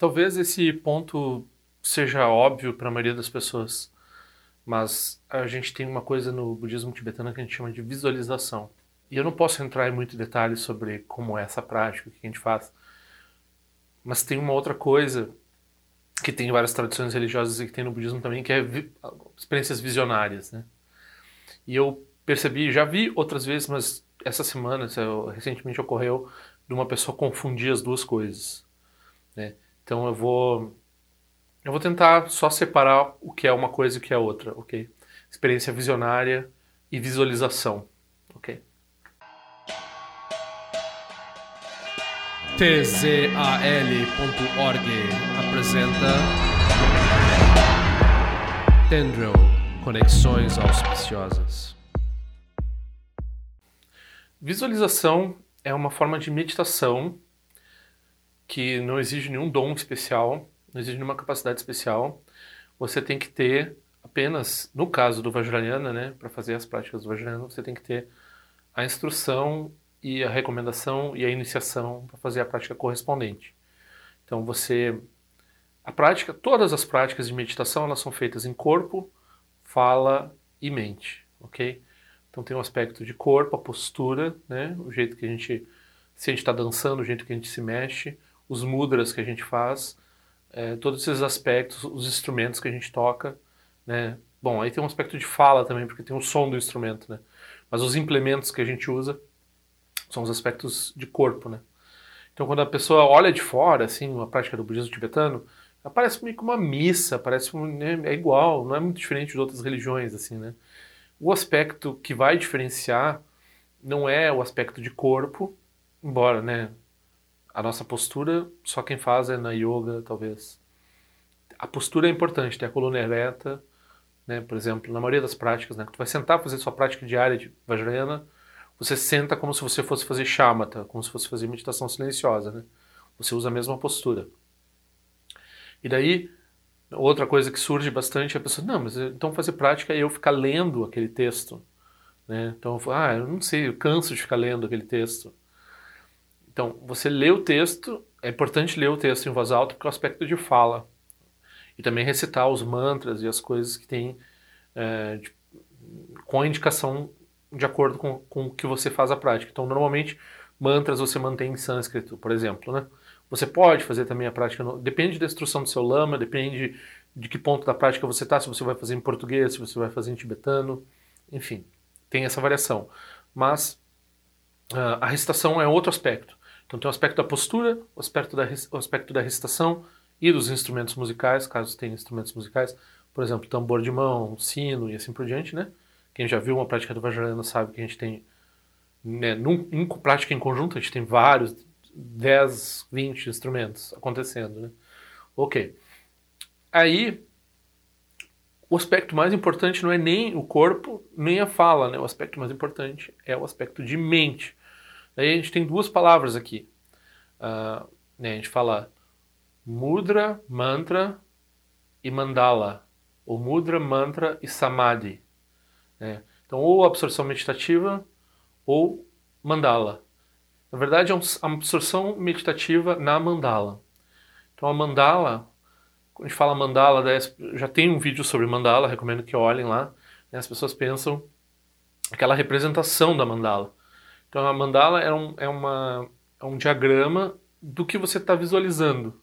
Talvez esse ponto seja óbvio para a maioria das pessoas, mas a gente tem uma coisa no budismo tibetano que a gente chama de visualização. E eu não posso entrar em muito detalhes sobre como é essa prática, o que a gente faz, mas tem uma outra coisa que tem várias tradições religiosas e que tem no budismo também, que é vi experiências visionárias, né? E eu percebi, já vi outras vezes, mas essa semana, recentemente ocorreu, de uma pessoa confundir as duas coisas, né? Então eu vou eu vou tentar só separar o que é uma coisa e o que é outra, ok? Experiência visionária e visualização, ok? tzal.org apresenta Tendril Conexões Auspiciosas. Visualização é uma forma de meditação que não exige nenhum dom especial, não exige nenhuma capacidade especial. Você tem que ter apenas, no caso do Vajrayana, né, para fazer as práticas do Vajrayana, você tem que ter a instrução e a recomendação e a iniciação para fazer a prática correspondente. Então você a prática, todas as práticas de meditação, elas são feitas em corpo, fala e mente, OK? Então tem um aspecto de corpo, a postura, né, o jeito que a gente se a gente está dançando, o jeito que a gente se mexe, os mudras que a gente faz, é, todos esses aspectos, os instrumentos que a gente toca, né? Bom, aí tem um aspecto de fala também, porque tem o som do instrumento, né? Mas os implementos que a gente usa são os aspectos de corpo, né? Então, quando a pessoa olha de fora, assim, uma prática do budismo tibetano, parece meio que uma missa, parece né, é igual, não é muito diferente de outras religiões, assim, né? O aspecto que vai diferenciar não é o aspecto de corpo, embora, né, a nossa postura só quem faz é na yoga, talvez. A postura é importante, ter a coluna ereta, né, por exemplo, na maioria das práticas, né, tu vai sentar fazer sua prática diária de Vajrayana, você senta como se você fosse fazer shamatha, como se fosse fazer meditação silenciosa, né? Você usa a mesma postura. E daí, outra coisa que surge bastante é a pessoa, não, mas então fazer prática é eu ficar lendo aquele texto. Né? Então, ah, eu não sei, eu canso de ficar lendo aquele texto. Então, você lê o texto, é importante ler o texto em voz alta porque é o aspecto de fala. E também recitar os mantras e as coisas que tem é, de, com a indicação de acordo com, com o que você faz a prática. Então, normalmente, mantras você mantém em sânscrito, por exemplo, né? Você pode fazer também a prática, no, depende da instrução do seu lama, depende de que ponto da prática você está, se você vai fazer em português, se você vai fazer em tibetano, enfim, tem essa variação. Mas uh, a recitação é outro aspecto. Então tem o aspecto da postura, o aspecto da, o aspecto da recitação e dos instrumentos musicais, caso tenha instrumentos musicais, por exemplo, tambor de mão, sino e assim por diante, né? Quem já viu uma prática do Vajrayana sabe que a gente tem, né, num, em prática em conjunto, a gente tem vários, 10, 20 instrumentos acontecendo, né? Ok. Aí, o aspecto mais importante não é nem o corpo, nem a fala, né? O aspecto mais importante é o aspecto de mente. Aí a gente tem duas palavras aqui. Uh, né, a gente fala mudra, mantra e mandala. Ou mudra, mantra e samadhi. Né? Então, ou absorção meditativa ou mandala. Na verdade, é uma absorção meditativa na mandala. Então, a mandala, quando a gente fala mandala, já tem um vídeo sobre mandala, recomendo que olhem lá. Né? As pessoas pensam aquela representação da mandala. Então, a mandala é um, é uma, é um diagrama do que você está visualizando.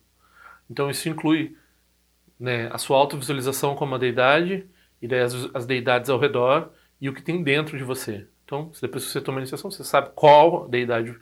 Então, isso inclui né, a sua autovisualização como uma deidade, e daí as, as deidades ao redor e o que tem dentro de você. Então, depois que você toma a iniciação, você sabe qual deidade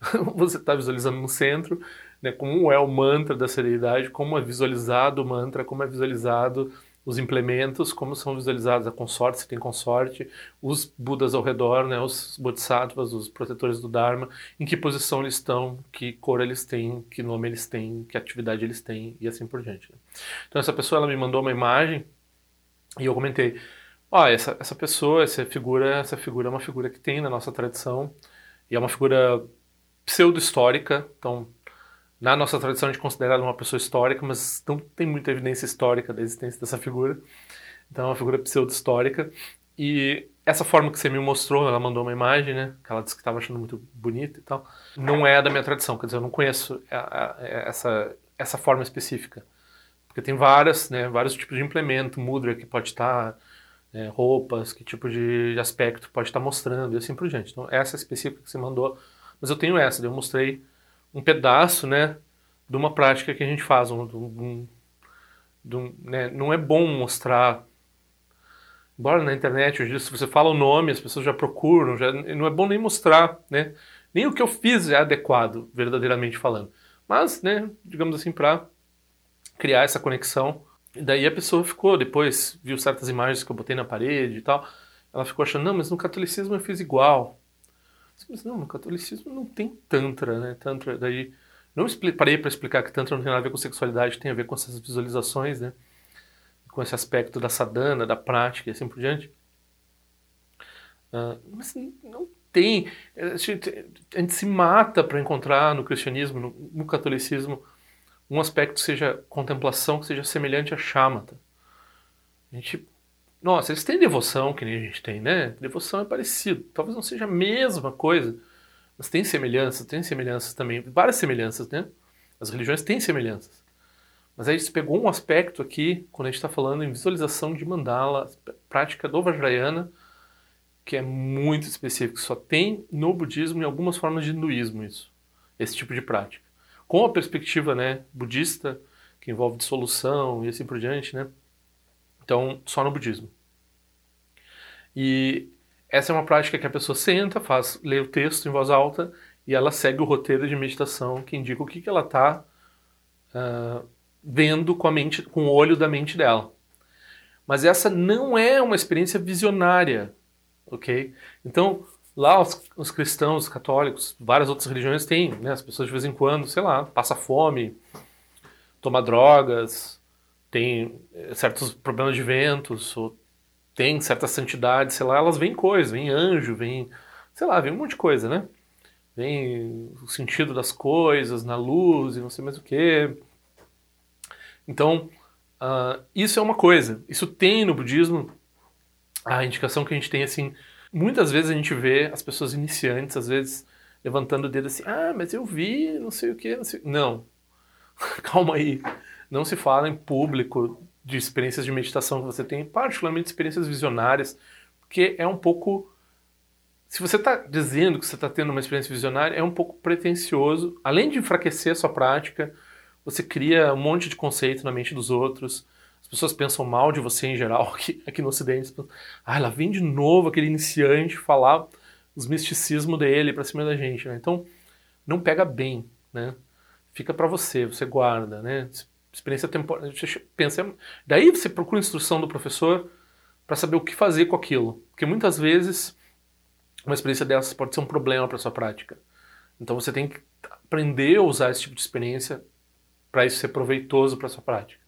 você está visualizando no centro, né, como é o mantra dessa deidade, como é visualizado o mantra, como é visualizado os implementos, como são visualizados a consorte, se tem consorte, os Budas ao redor, né, os Bodhisattvas, os protetores do Dharma, em que posição eles estão, que cor eles têm, que nome eles têm, que atividade eles têm e assim por diante. Né. Então essa pessoa ela me mandou uma imagem e eu comentei, ó, essa, essa pessoa, essa figura, essa figura é uma figura que tem na nossa tradição e é uma figura pseudo-histórica, então na nossa tradição a gente considera ela uma pessoa histórica, mas não tem muita evidência histórica da existência dessa figura, então é uma figura pseudo-histórica e essa forma que você me mostrou, ela mandou uma imagem, né, que ela disse que estava achando muito bonita e tal, não é da minha tradição, quer dizer, eu não conheço essa essa forma específica. Porque tem várias, né, vários tipos de implemento, mudra que pode estar, né, roupas, que tipo de aspecto pode estar mostrando e assim por diante. Então, essa específica que você mandou, mas eu tenho essa, eu mostrei um pedaço, né, de uma prática que a gente faz, um, um, um, né, não é bom mostrar. Embora na internet hoje se você fala o nome as pessoas já procuram já não é bom nem mostrar né. Nem o que eu fiz é adequado verdadeiramente falando. Mas né digamos assim para criar essa conexão. E daí a pessoa ficou depois viu certas imagens que eu botei na parede e tal ela ficou achando não mas no catolicismo eu fiz igual mas não no catolicismo não tem tantra né tantra daí não parei para explicar que Tantra não tem nada a ver com sexualidade, tem a ver com essas visualizações, né? com esse aspecto da sadhana, da prática e assim por diante. Uh, mas não tem. A gente, a gente se mata para encontrar no cristianismo, no, no, catolicismo, um aspecto que seja contemplação, que seja semelhante a chamata. A gente. Nossa, eles têm devoção, que nem a gente tem, né? Devoção é parecido. Talvez não seja a mesma coisa mas tem semelhanças, tem semelhanças também, várias semelhanças, né? As religiões têm semelhanças. Mas aí a gente pegou um aspecto aqui, quando a gente está falando em visualização de mandala, prática do Vajrayana, que é muito específico, só tem no budismo e algumas formas de hinduísmo isso, esse tipo de prática. Com a perspectiva né, budista, que envolve dissolução e assim por diante, né? Então, só no budismo. E essa é uma prática que a pessoa senta, faz, lê o texto em voz alta e ela segue o roteiro de meditação que indica o que, que ela está uh, ah, vendo com a mente, com o olho da mente dela. Mas essa não é uma experiência visionária, ok? Então lá os, os cristãos, os católicos, várias outras religiões têm, né? As pessoas de vez em quando, sei lá, passa fome, toma drogas, tem eh, certos problemas de ventos, ou tem certa santidade, sei lá, elas vêm coisas, vem anjo, vem, sei lá, vem um monte de coisa, né? Vem o sentido das coisas, na luz e não sei mais o que. Então, uh, isso é uma coisa. Isso tem no budismo a indicação que a gente tem, assim, muitas vezes a gente vê as pessoas iniciantes, às vezes, levantando o dedo assim, ah, mas eu vi, não sei o que, não sei... Não, calma aí. Não se fala em público de experiências de meditação que você tem, particularmente experiências visionárias, porque é um pouco. Se você está dizendo que você está tendo uma experiência visionária, é um pouco pretencioso. Além de enfraquecer a sua prática, você cria um monte de conceito na mente dos outros. As pessoas pensam mal de você em geral aqui, aqui no Ocidente. Ah, ela vem de novo aquele iniciante falar os misticismos dele para cima da gente. Né? Então, não pega bem, né? Fica para você, você guarda, né? Experiência temporária. Pensa, daí você procura instrução do professor para saber o que fazer com aquilo, porque muitas vezes uma experiência dessas pode ser um problema para sua prática. Então você tem que aprender a usar esse tipo de experiência para isso ser proveitoso para sua prática.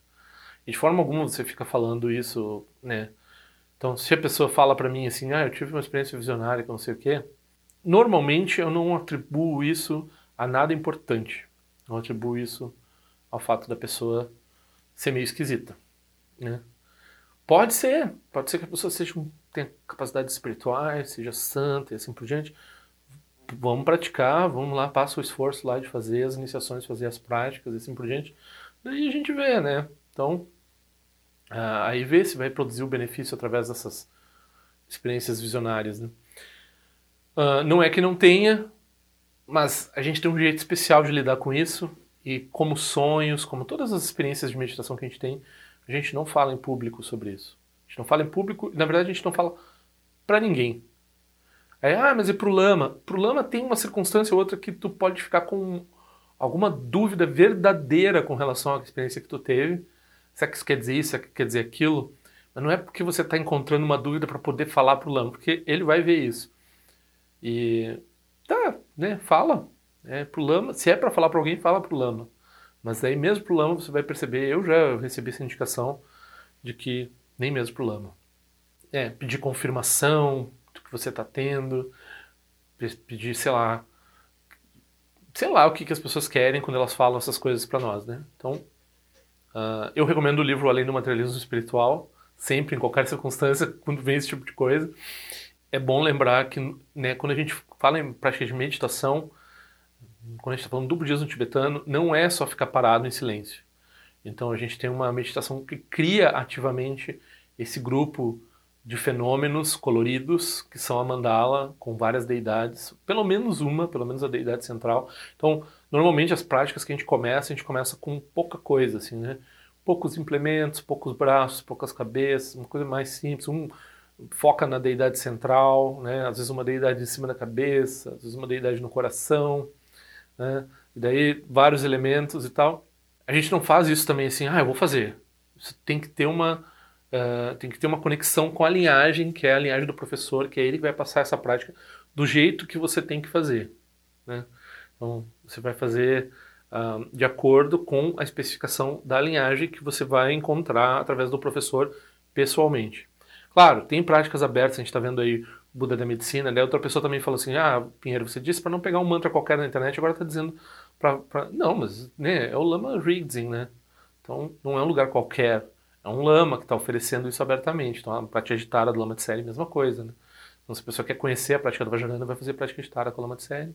E de forma alguma você fica falando isso, né? Então, se a pessoa fala para mim assim, ah, eu tive uma experiência visionária com não sei o quê, normalmente eu não atribuo isso a nada importante. Não atribuo isso ao fato da pessoa ser meio esquisita, né? Pode ser, pode ser que a pessoa seja, tenha capacidades espirituais, seja santa e assim por diante. Vamos praticar, vamos lá, passa o esforço lá de fazer as iniciações, fazer as práticas e assim por diante. Daí a gente vê, né? Então, ah, aí vê se vai produzir o benefício através dessas experiências visionárias, né? Uh, não é que não tenha, mas a gente tem um jeito especial de lidar com isso e como sonhos, como todas as experiências de meditação que a gente tem, a gente não fala em público sobre isso. A gente não fala em público, na verdade a gente não fala para ninguém. Aí, ah, mas e pro lama? Pro lama tem uma circunstância ou outra que tu pode ficar com alguma dúvida verdadeira com relação à experiência que tu teve. Será que isso quer dizer isso? Será que quer dizer aquilo? Mas não é porque você está encontrando uma dúvida para poder falar pro lama, porque ele vai ver isso. E tá, né? Fala, é, pro lama, se é para falar para alguém, fala pro lama. Mas aí mesmo pro lama você vai perceber, eu já recebi essa indicação de que nem mesmo pro lama. É, pedir confirmação do que você está tendo, pedir, sei lá, sei lá o que, que as pessoas querem quando elas falam essas coisas para nós, né? Então, uh, eu recomendo o livro Além do Materialismo Espiritual, sempre, em qualquer circunstância, quando vem esse tipo de coisa. É bom lembrar que, né, quando a gente fala em prática de meditação, quando a gente está falando do budismo tibetano, não é só ficar parado em silêncio. Então a gente tem uma meditação que cria ativamente esse grupo de fenômenos coloridos, que são a mandala, com várias deidades, pelo menos uma, pelo menos a deidade central. Então, normalmente as práticas que a gente começa, a gente começa com pouca coisa, assim, né? Poucos implementos, poucos braços, poucas cabeças, uma coisa mais simples, um foca na deidade central, né? Às vezes uma deidade em cima da cabeça, às vezes uma deidade no coração, né? E daí vários elementos e tal. A gente não faz isso também assim, ah, eu vou fazer. Isso tem que ter uma Uh, tem que ter uma conexão com a linhagem, que é a linhagem do professor, que é ele que vai passar essa prática do jeito que você tem que fazer. Né? Então, você vai fazer uh, de acordo com a especificação da linhagem que você vai encontrar através do professor pessoalmente. Claro, tem práticas abertas, a gente está vendo aí Buda da Medicina, né? outra pessoa também falou assim, ah, Pinheiro, você disse para não pegar um mantra qualquer na internet, agora está dizendo para... Não, mas né, é o Lama Rigdzin, né? Então, não é um lugar qualquer, é um lama que está oferecendo isso abertamente. Então, a prática de Tara do lama de série, mesma coisa. Né? Então, se a pessoa quer conhecer a prática do Vajrayana, vai fazer prática de Tara com lama de série,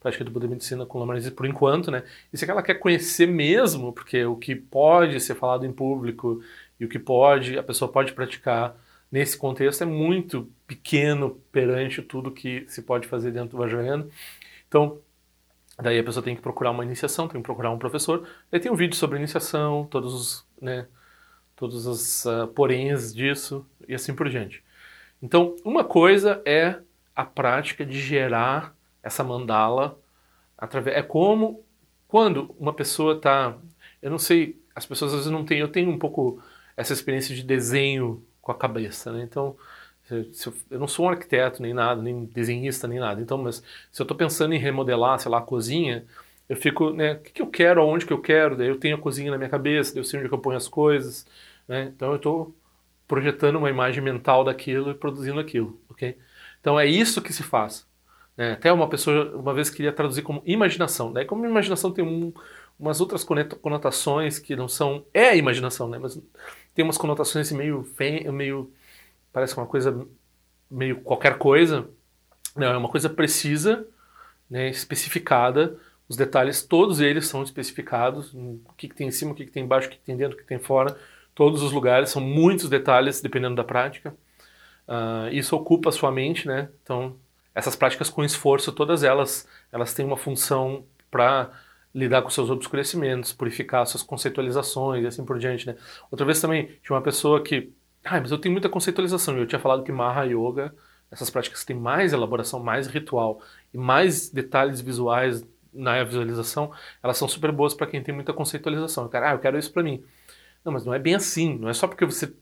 prática do Buda Medicina com lama de por enquanto, né? E se ela quer conhecer mesmo, porque o que pode ser falado em público e o que pode, a pessoa pode praticar nesse contexto é muito pequeno perante tudo que se pode fazer dentro do Vajrayana. Então, daí a pessoa tem que procurar uma iniciação, tem que procurar um professor. Aí tem um vídeo sobre iniciação, todos os, né, todos os uh, poréns disso e assim por diante. Então, uma coisa é a prática de gerar essa mandala através. É como quando uma pessoa está. Eu não sei, as pessoas às vezes não têm. Eu tenho um pouco essa experiência de desenho com a cabeça, né? Então, se eu, eu, não sou um arquiteto nem nada, nem desenhista nem nada. Então, mas se eu estou pensando em remodelar, sei lá, a cozinha, eu fico, né? O que, que eu quero, aonde que eu quero? Daí eu tenho a cozinha na minha cabeça, daí eu sei onde que eu ponho as coisas. Né? Então eu estou projetando uma imagem mental daquilo e produzindo aquilo, ok? Então é isso que se faz. Né? Até uma pessoa uma vez queria traduzir como imaginação. Daí como imaginação tem um, umas outras conotações que não são é a imaginação, né? Mas tem umas conotações assim, meio meio parece uma coisa meio qualquer coisa. Não, é uma coisa precisa, né, especificada. Os detalhes, todos eles são especificados. O que, que tem em cima, o que, que tem embaixo, o que, que tem dentro, o que tem fora todos os lugares, são muitos detalhes dependendo da prática. Uh, isso ocupa a sua mente, né? Então, essas práticas com esforço, todas elas, elas têm uma função para lidar com seus obscurecimentos, purificar suas conceitualizações e assim por diante, né? Outra vez também tinha uma pessoa que, ah, mas eu tenho muita conceitualização. Eu tinha falado que Maha Yoga, essas práticas têm mais elaboração, mais ritual e mais detalhes visuais na visualização, elas são super boas para quem tem muita conceitualização. Eu quero, ah, eu quero isso para mim. Não, mas não é bem assim. Não é só porque você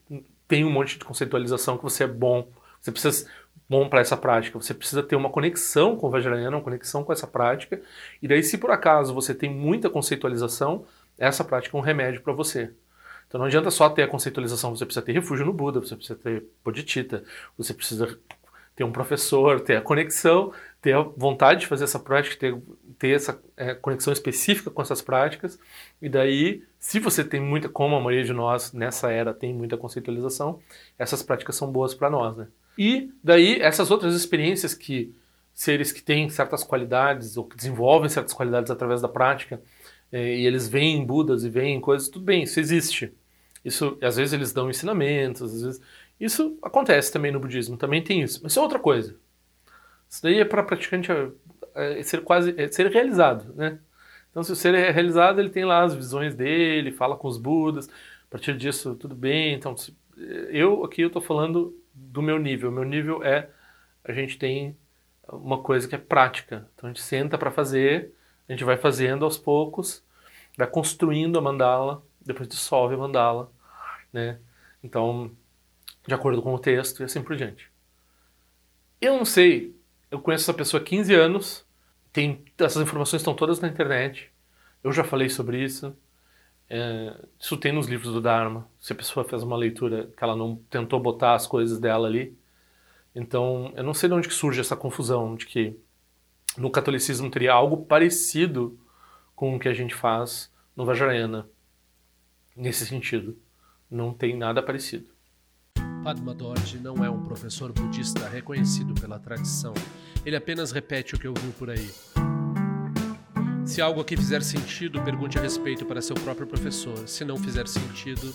tem um monte de conceitualização que você é bom. Você precisa bom para essa prática. Você precisa ter uma conexão com o Vajrayana, uma conexão com essa prática. E daí, se por acaso você tem muita conceitualização, essa prática é um remédio para você. Então não adianta só ter a conceitualização, você precisa ter refúgio no Buda, você precisa ter Bodhicitta, você precisa ter um professor, ter a conexão, ter a vontade de fazer essa prática, ter, ter essa é, conexão específica com essas práticas, e daí se você tem muita, como a maioria de nós nessa era tem muita conceitualização, essas práticas são boas para nós, né? E daí essas outras experiências que seres que têm certas qualidades ou que desenvolvem certas qualidades através da prática eh, e eles veem Budas e veem coisas, tudo bem, isso existe. Isso, às vezes eles dão ensinamentos, às vezes isso acontece também no budismo, também tem isso, mas isso é outra coisa. Isso daí é para praticante é, é ser quase é ser realizado, né? Então, se o ser é realizado, ele tem lá as visões dele, fala com os Budas. A partir disso, tudo bem. Então, eu aqui eu estou falando do meu nível. Meu nível é a gente tem uma coisa que é prática. Então, a gente senta para fazer, a gente vai fazendo aos poucos, vai construindo a mandala, depois dissolve a mandala, né? Então, de acordo com o texto e assim por diante. Eu não sei, eu conheço essa pessoa há 15 anos, tem, essas informações estão todas na internet. Eu já falei sobre isso. É, isso tem nos livros do Dharma. Se a pessoa fez uma leitura que ela não tentou botar as coisas dela ali. Então, eu não sei de onde que surge essa confusão de que no catolicismo teria algo parecido com o que a gente faz no Vajrayana. Nesse sentido, não tem nada parecido. Padma Dorje não é um professor budista reconhecido pela tradição. Ele apenas repete o que ouviu por aí. Se algo aqui fizer sentido, pergunte a respeito para seu próprio professor. Se não fizer sentido,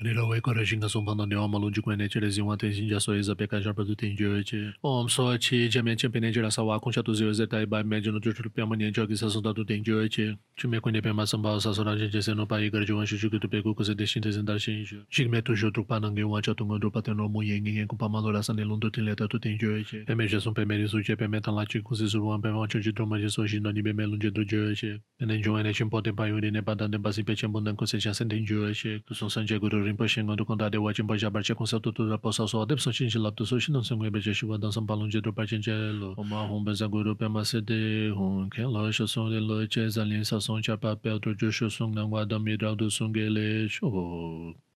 Nilo weko rashin ka sumpang nani oma lunji kwenye chile zingwa ten sinja so eza peka jarpa tu ten jio eche. Om so chi jamen chenpe nye jira sawa kuncha tu zio zeta ibai menje no chuchul piyama nye jio ki sasun tatu ten jio eche. Chume kwenye pema sambao sasun ranji jese no pa igar jiwan shishu kitu peku kuse deshin te zendar shen ijo. Shikme tu shio trukpa nange wancha tunga drupa ten romu yengi ngen kupa malo rasa ne lundu ten leta tu ten jio eche. Peme jesun peme risu che peme tan lachi kuse suruwan peme wancho chi truma jeso e e shin nani peme lunje tu jio eche. Pene jio ene chenpo ten pa yuri ne pa dan ten pasi pe chenpo nan kuse chasen ten jio eche. Kusun sanje guru Tu son san je gu ru rin pa shin ngo tu kon da de wa jimbo jabar che konsa tu tu da posa so de so chin lap tu so shin song be je shwa dan sam palon je do pa chen che lo o ma hon be za guru pe ma se de hon ke lo sho song de lo che za lin sa song cha pa pe tu ju sho song nan wa da mi da du song ge le sho